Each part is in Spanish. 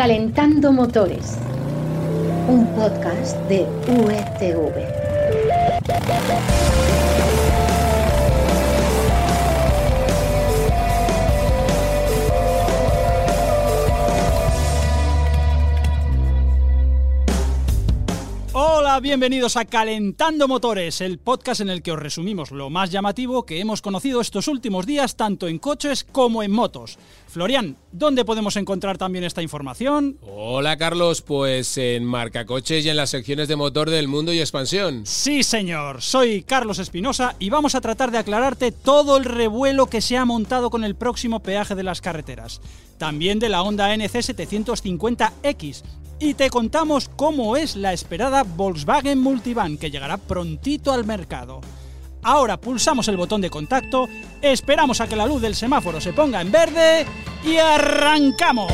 Calentando Motores, un podcast de UETV. Hola, bienvenidos a Calentando Motores, el podcast en el que os resumimos lo más llamativo que hemos conocido estos últimos días tanto en coches como en motos. Florian, ¿dónde podemos encontrar también esta información? Hola Carlos, pues en Marca Coches y en las secciones de motor del mundo y expansión. Sí, señor, soy Carlos Espinosa y vamos a tratar de aclararte todo el revuelo que se ha montado con el próximo peaje de las carreteras. También de la Honda NC 750X, y te contamos cómo es la esperada Volkswagen Multivan que llegará prontito al mercado. Ahora pulsamos el botón de contacto, esperamos a que la luz del semáforo se ponga en verde y arrancamos.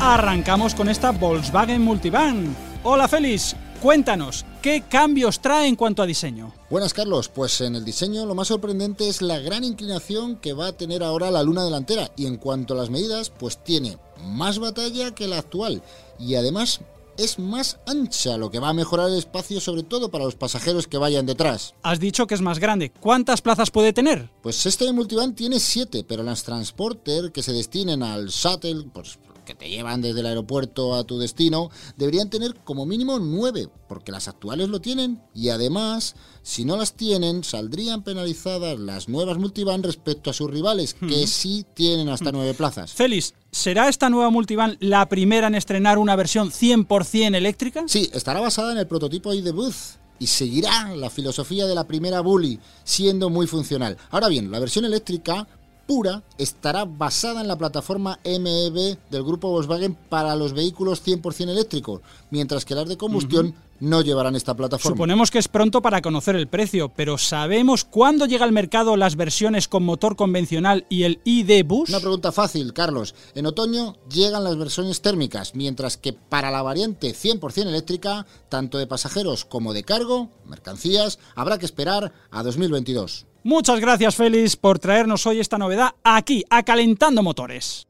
Arrancamos con esta Volkswagen Multivan. Hola Félix, cuéntanos, ¿qué cambios trae en cuanto a diseño? Buenas Carlos, pues en el diseño lo más sorprendente es la gran inclinación que va a tener ahora la luna delantera y en cuanto a las medidas, pues tiene más batalla que la actual y además es más ancha, lo que va a mejorar el espacio sobre todo para los pasajeros que vayan detrás. Has dicho que es más grande. ¿Cuántas plazas puede tener? Pues este multivan tiene 7, pero las transporter que se destinen al shuttle, pues que te llevan desde el aeropuerto a tu destino, deberían tener como mínimo 9, porque las actuales lo tienen y además, si no las tienen, saldrían penalizadas las nuevas multivan respecto a sus rivales, que sí tienen hasta 9 plazas. Félix, ¿será esta nueva multivan la primera en estrenar una versión 100% eléctrica? Sí, estará basada en el prototipo ID Booth y seguirá la filosofía de la primera Bully, siendo muy funcional. Ahora bien, la versión eléctrica pura estará basada en la plataforma MEB del grupo Volkswagen para los vehículos 100% eléctricos, mientras que las de combustión no llevarán esta plataforma. Suponemos que es pronto para conocer el precio, pero ¿sabemos cuándo llega al mercado las versiones con motor convencional y el ID Bus? Una pregunta fácil, Carlos. En otoño llegan las versiones térmicas, mientras que para la variante 100% eléctrica, tanto de pasajeros como de cargo, mercancías, habrá que esperar a 2022. Muchas gracias Félix por traernos hoy esta novedad aquí, a Calentando Motores.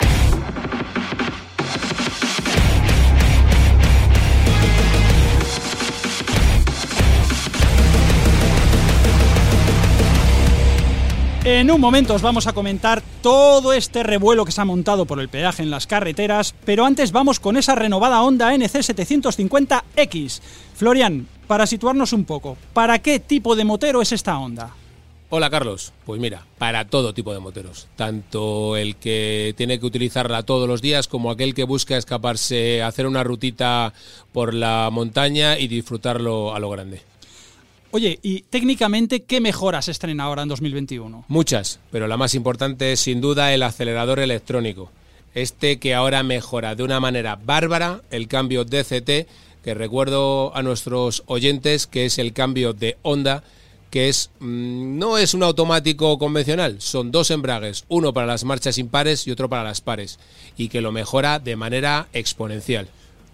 En un momento os vamos a comentar todo este revuelo que se ha montado por el peaje en las carreteras, pero antes vamos con esa renovada Honda NC750X. Florian, para situarnos un poco, ¿para qué tipo de motero es esta Honda? Hola Carlos, pues mira, para todo tipo de moteros, tanto el que tiene que utilizarla todos los días como aquel que busca escaparse, hacer una rutita por la montaña y disfrutarlo a lo grande. Oye, y técnicamente, ¿qué mejoras estrena ahora en 2021? Muchas, pero la más importante es sin duda el acelerador electrónico. Este que ahora mejora de una manera bárbara el cambio DCT, que recuerdo a nuestros oyentes que es el cambio de onda que es mm, no es un automático convencional, son dos embragues, uno para las marchas impares y otro para las pares, y que lo mejora de manera exponencial.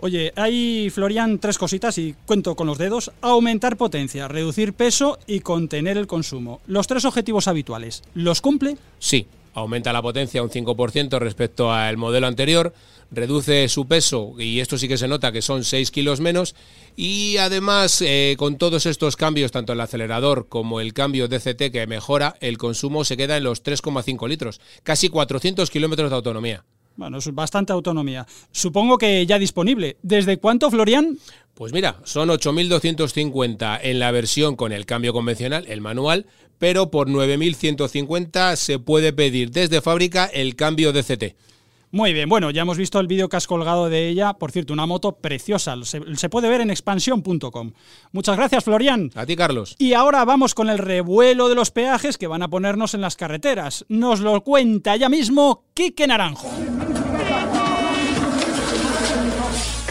Oye, hay, Florian, tres cositas y cuento con los dedos. Aumentar potencia, reducir peso y contener el consumo. Los tres objetivos habituales. ¿Los cumple? Sí, aumenta la potencia un 5% respecto al modelo anterior, reduce su peso, y esto sí que se nota que son 6 kilos menos, y además eh, con todos estos cambios, tanto el acelerador como el cambio DCT que mejora, el consumo se queda en los 3,5 litros, casi 400 kilómetros de autonomía. Bueno, es bastante autonomía. Supongo que ya disponible. ¿Desde cuánto, Florian? Pues mira, son 8.250 en la versión con el cambio convencional, el manual, pero por 9.150 se puede pedir desde fábrica el cambio DCT. Muy bien, bueno, ya hemos visto el vídeo que has colgado de ella. Por cierto, una moto preciosa. Se, se puede ver en expansión.com. Muchas gracias, Florian. A ti, Carlos. Y ahora vamos con el revuelo de los peajes que van a ponernos en las carreteras. Nos lo cuenta ya mismo Quique Naranjo.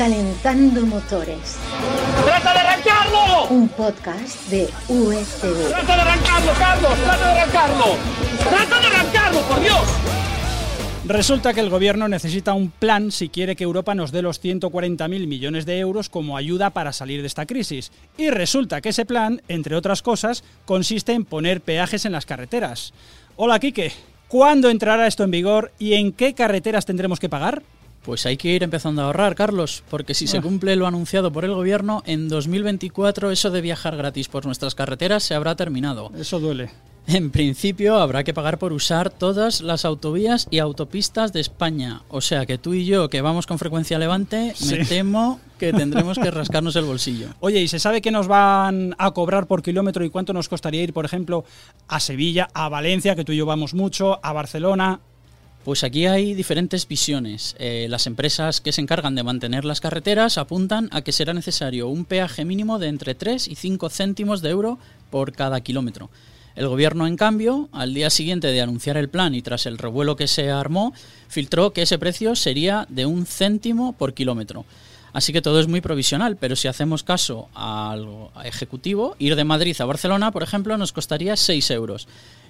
Calentando Motores, ¡Trata de arrancarlo! un podcast de USTV. ¡Trata de arrancarlo, Carlos! ¡Trata de arrancarlo! ¡Trata de arrancarlo, por Dios! Resulta que el gobierno necesita un plan si quiere que Europa nos dé los 140.000 millones de euros como ayuda para salir de esta crisis. Y resulta que ese plan, entre otras cosas, consiste en poner peajes en las carreteras. Hola, Quique. ¿Cuándo entrará esto en vigor y en qué carreteras tendremos que pagar? Pues hay que ir empezando a ahorrar, Carlos, porque si se Ah. cumple lo anunciado por el gobierno, en 2024 eso de viajar gratis por nuestras carreteras se habrá terminado. Eso duele. En principio habrá que pagar por usar todas las autovías y autopistas de España. O sea que tú y yo, que vamos con frecuencia a Levante, Sí. me temo que tendremos que rascarnos el bolsillo. Oye, ¿y se sabe qué nos van a cobrar por kilómetro y cuánto nos costaría ir, por ejemplo, a Sevilla, a Valencia, que tú y yo vamos mucho, a Barcelona? Pues aquí hay diferentes visiones. Eh, las empresas que se encargan de mantener las carreteras apuntan a que será necesario un peaje mínimo de entre 3 y 5 céntimos de euro por cada kilómetro. El gobierno, en cambio, al día siguiente de anunciar el plan y tras el revuelo que se armó, filtró que ese precio sería de un céntimo por kilómetro. Así que todo es muy provisional, pero si hacemos caso al ejecutivo, ir de Madrid a Barcelona, por ejemplo, nos costaría 6 euros.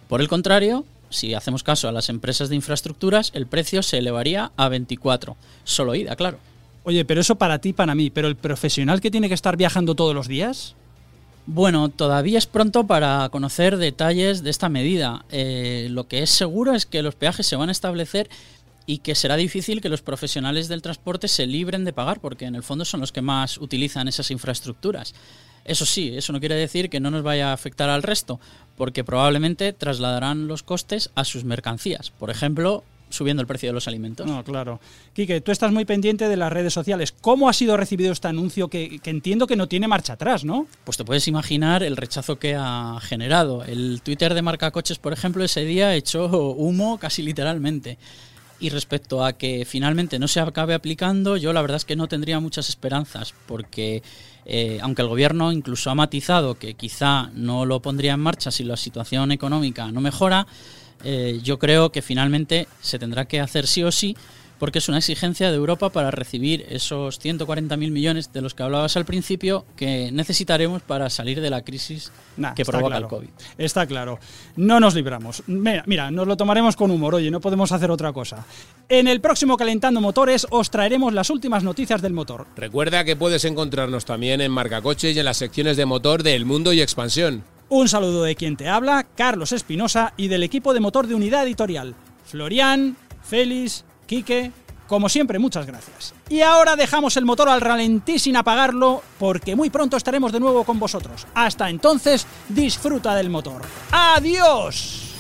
Por el contrario, si hacemos caso a las empresas de infraestructuras, el precio se elevaría a 24. Solo ida, claro. Oye, pero eso para ti, para mí, pero el profesional que tiene que estar viajando todos los días. Bueno, todavía es pronto para conocer detalles de esta medida. Eh, lo que es seguro es que los peajes se van a establecer y que será difícil que los profesionales del transporte se libren de pagar, porque en el fondo son los que más utilizan esas infraestructuras. Eso sí, eso no quiere decir que no nos vaya a afectar al resto, porque probablemente trasladarán los costes a sus mercancías. Por ejemplo, subiendo el precio de los alimentos. No, claro. Quique, tú estás muy pendiente de las redes sociales. ¿Cómo ha sido recibido este anuncio que, que entiendo que no tiene marcha atrás, ¿no? Pues te puedes imaginar el rechazo que ha generado. El Twitter de Marca Coches, por ejemplo, ese día echó humo casi literalmente. Y respecto a que finalmente no se acabe aplicando, yo la verdad es que no tendría muchas esperanzas, porque eh, aunque el gobierno incluso ha matizado que quizá no lo pondría en marcha si la situación económica no mejora, eh, yo creo que finalmente se tendrá que hacer sí o sí, porque es una exigencia de Europa para recibir esos 140.000 millones de los que hablabas al principio que necesitaremos para salir de la crisis Nah, que provoca claro. el COVID. Está claro. No nos libramos. Mira, mira, nos lo tomaremos con humor, oye, no podemos hacer otra cosa. En el próximo Calentando Motores os traeremos las últimas noticias del motor. Recuerda que puedes encontrarnos también en Marcacoches y en las secciones de motor de El Mundo y Expansión. Un saludo de quien te habla, Carlos Espinosa, y del equipo de motor de Unidad Editorial. Florian, Félix, Quique, como siempre, muchas gracias. Y ahora dejamos el motor al ralentí sin apagarlo, porque muy pronto estaremos de nuevo con vosotros. Hasta entonces, disfruta del motor. ¡Adiós!